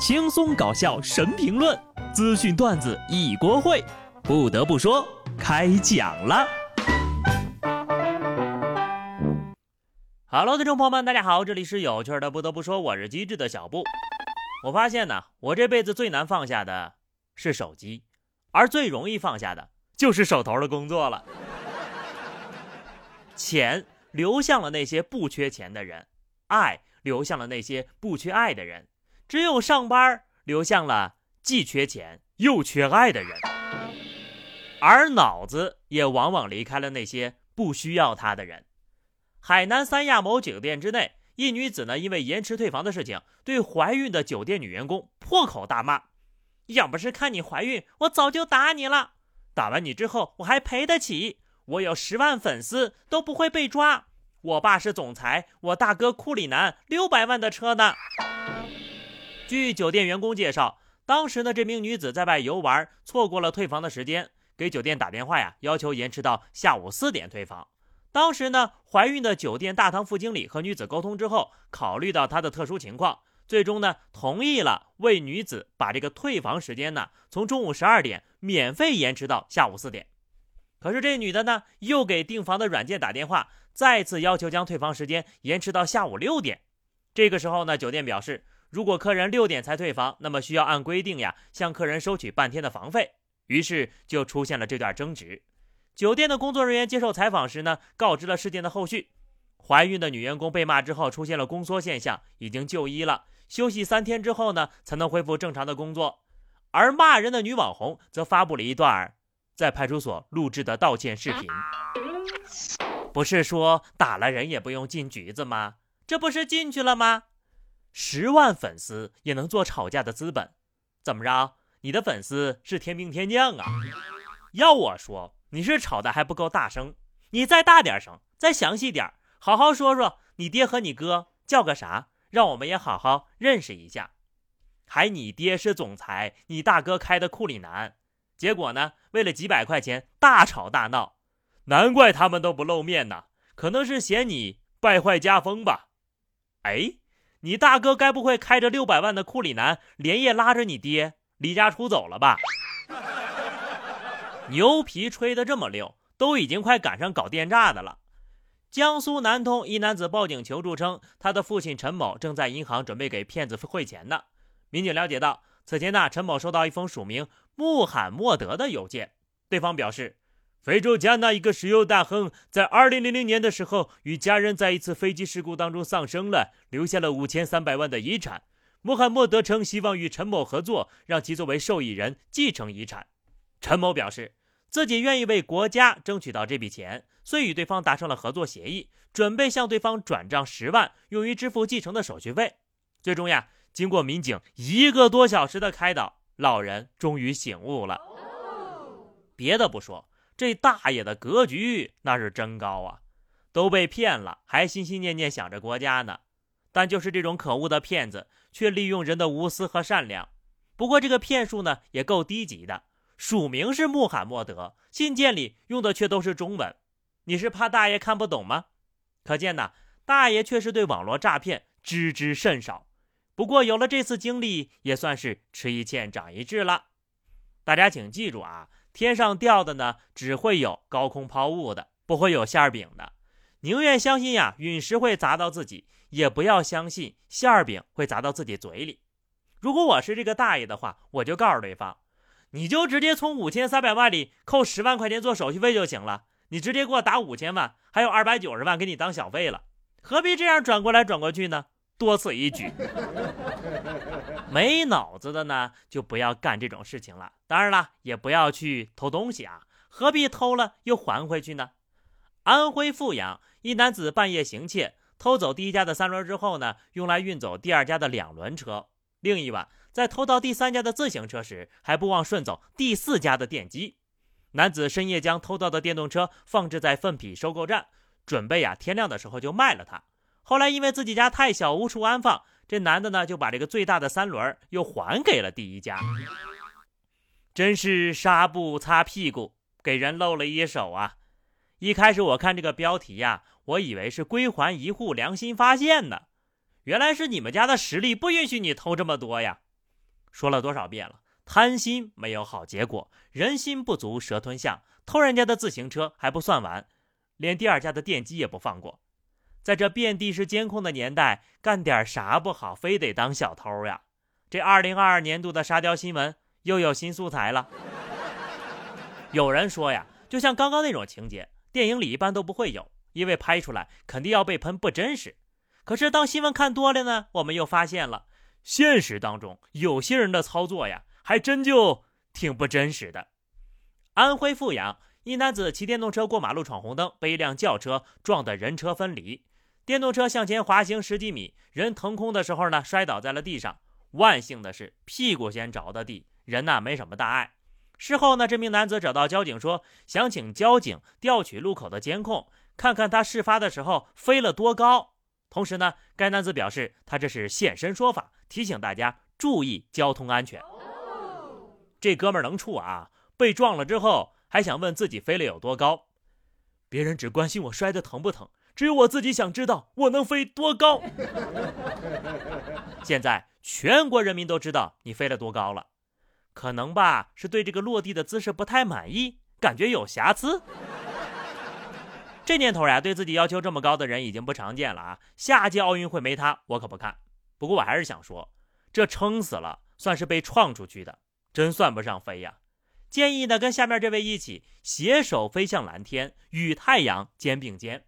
轻松搞笑神评论，资讯段子一锅烩。不得不说，开讲了。Hello，听众朋友们，大家好，这里是有趣的。不得不说，我是机智的小布。我发现呢，我这辈子最难放下的是手机，而最容易放下的就是手头的工作了。钱流向了那些不缺钱的人，爱流向了那些不缺爱的人，只有上班流向了既缺钱又缺爱的人，而脑子也往往离开了那些不需要他的人。海南三亚某酒店之内。一女子呢，因为延迟退房的事情，对怀孕的酒店女员工破口大骂：“要不是看你怀孕，我早就打你了。打完你之后，我还赔得起。我有十万粉丝都不会被抓。我爸是总裁，我大哥库里南六百万的车呢。”据酒店员工介绍，当时呢，这名女子在外游玩，错过了退房的时间，给酒店打电话呀，要求延迟到下午四点退房。当时呢，怀孕的酒店大堂副经理和女子沟通之后，考虑到她的特殊情况，最终呢同意了为女子把这个退房时间呢从中午十二点免费延迟到下午四点。可是这女的呢又给订房的软件打电话，再次要求将退房时间延迟到下午六点。这个时候呢，酒店表示，如果客人六点才退房，那么需要按规定呀向客人收取半天的房费。于是就出现了这段争执。酒店的工作人员接受采访时呢，告知了事件的后续。怀孕的女员工被骂之后出现了宫缩现象，已经就医了，休息三天之后呢，才能恢复正常的工作。而骂人的女网红则发布了一段在派出所录制的道歉视频。不是说打了人也不用进局子吗？这不是进去了吗？十万粉丝也能做吵架的资本，怎么着？你的粉丝是天兵天将啊？要我说。你是吵的还不够大声，你再大点声，再详细点，好好说说你爹和你哥叫个啥，让我们也好好认识一下。还你爹是总裁，你大哥开的库里南，结果呢，为了几百块钱大吵大闹，难怪他们都不露面呢，可能是嫌你败坏家风吧。哎，你大哥该不会开着六百万的库里南，连夜拉着你爹离家出走了吧？牛皮吹得这么溜，都已经快赶上搞电诈的了。江苏南通一男子报警求助称，他的父亲陈某正在银行准备给骗子汇钱呢。民警了解到，此前呢，陈某收到一封署名穆罕默德的邮件，对方表示，非洲加纳一个石油大亨在2000年的时候与家人在一次飞机事故当中丧生了，留下了5300万的遗产。穆罕默德称希望与陈某合作，让其作为受益人继承遗产。陈某表示。自己愿意为国家争取到这笔钱，遂与对方达成了合作协议，准备向对方转账十万，用于支付继承的手续费。最终呀，经过民警一个多小时的开导，老人终于醒悟了。别的不说，这大爷的格局那是真高啊！都被骗了，还心心念念想着国家呢。但就是这种可恶的骗子，却利用人的无私和善良。不过这个骗术呢，也够低级的。署名是穆罕默德，信件里用的却都是中文，你是怕大爷看不懂吗？可见呐，大爷确实对网络诈骗知之甚少。不过有了这次经历，也算是吃一堑长一智了。大家请记住啊，天上掉的呢，只会有高空抛物的，不会有馅饼的。宁愿相信呀，陨石会砸到自己，也不要相信馅饼会砸到自己嘴里。如果我是这个大爷的话，我就告诉对方。你就直接从五千三百万里扣十万块钱做手续费就行了，你直接给我打五千万，还有二百九十万给你当小费了，何必这样转过来转过去呢？多此一举。没脑子的呢，就不要干这种事情了。当然了，也不要去偷东西啊，何必偷了又还回去呢？安徽阜阳一男子半夜行窃，偷走第一家的三轮之后呢，用来运走第二家的两轮车。另一晚。在偷到第三家的自行车时，还不忘顺走第四家的电机。男子深夜将偷到的电动车放置在粪痞收购站，准备呀天亮的时候就卖了它。后来因为自己家太小无处安放，这男的呢就把这个最大的三轮又还给了第一家。真是纱布擦屁股，给人露了一手啊！一开始我看这个标题呀，我以为是归还一户良心发现呢，原来是你们家的实力不允许你偷这么多呀。说了多少遍了，贪心没有好结果，人心不足蛇吞象，偷人家的自行车还不算完，连第二家的电机也不放过。在这遍地是监控的年代，干点啥不好，非得当小偷呀？这二零二二年度的沙雕新闻又有新素材了。有人说呀，就像刚刚那种情节，电影里一般都不会有，因为拍出来肯定要被喷不真实。可是当新闻看多了呢，我们又发现了，现实当中有些人的操作呀，还真就挺不真实的。安徽阜阳一男子骑电动车过马路闯红灯，被一辆轿车撞得人车分离。电动车向前滑行十几米，人腾空的时候呢，摔倒在了地上。万幸的是，屁股先着的地，人呢没什么大碍。事后呢，这名男子找到交警说，想请交警调取路口的监控，看看他事发的时候飞了多高。同时呢，该男子表示，他这是现身说法，提醒大家注意交通安全。这哥们能处啊！被撞了之后，还想问自己飞了有多高。别人只关心我摔的疼不疼。只有我自己想知道我能飞多高。现在全国人民都知道你飞了多高了，可能吧？是对这个落地的姿势不太满意，感觉有瑕疵。这年头呀，对自己要求这么高的人已经不常见了啊！下届奥运会没他，我可不看。不过我还是想说，这撑死了算是被撞出去的，真算不上飞呀。建议呢，跟下面这位一起携手飞向蓝天，与太阳肩并肩。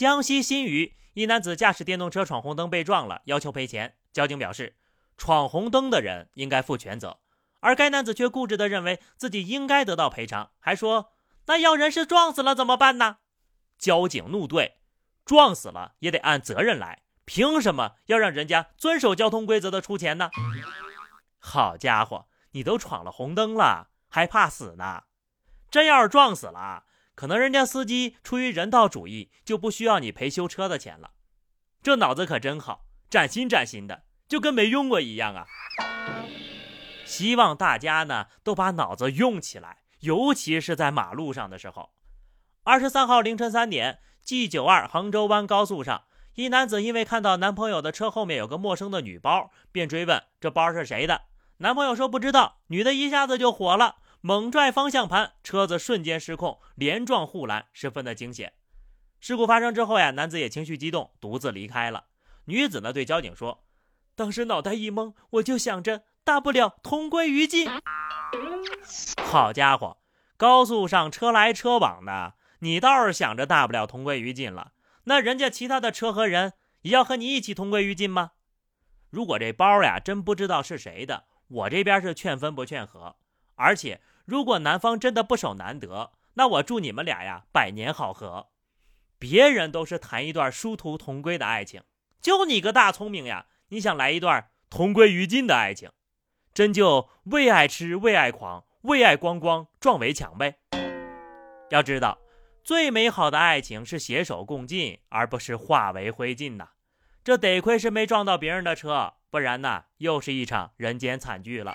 江西新余一男子驾驶电动车闯红灯被撞了，要求赔钱。交警表示，闯红灯的人应该负全责，而该男子却固执地认为自己应该得到赔偿，还说：“那要人是撞死了怎么办呢？”交警怒怼：“撞死了也得按责任来，凭什么要让人家遵守交通规则的出钱呢？”好家伙，你都闯了红灯了，还怕死呢？真要是撞死了。可能人家司机出于人道主义，就不需要你赔修车的钱了。这脑子可真好，崭新崭新的，就跟没用过一样啊！希望大家呢都把脑子用起来，尤其是在马路上的时候。二十三号凌晨三点，G 九二杭州湾高速上，一男子因为看到男朋友的车后面有个陌生的女包，便追问这包是谁的。男朋友说不知道，女的一下子就火了。猛拽方向盘，车子瞬间失控，连撞护栏，十分的惊险。事故发生之后呀，男子也情绪激动，独自离开了。女子呢对交警说：“当时脑袋一懵，我就想着大不了同归于尽。”好家伙，高速上车来车往的，你倒是想着大不了同归于尽了，那人家其他的车和人也要和你一起同归于尽吗？如果这包呀真不知道是谁的，我这边是劝分不劝和，而且。如果男方真的不守难得，那我祝你们俩呀百年好合。别人都是谈一段殊途同归的爱情，就你个大聪明呀，你想来一段同归于尽的爱情，真就为爱痴，为爱狂，为爱光光撞围墙呗。要知道，最美好的爱情是携手共进，而不是化为灰烬呐。这得亏是没撞到别人的车，不然呢，又是一场人间惨剧了。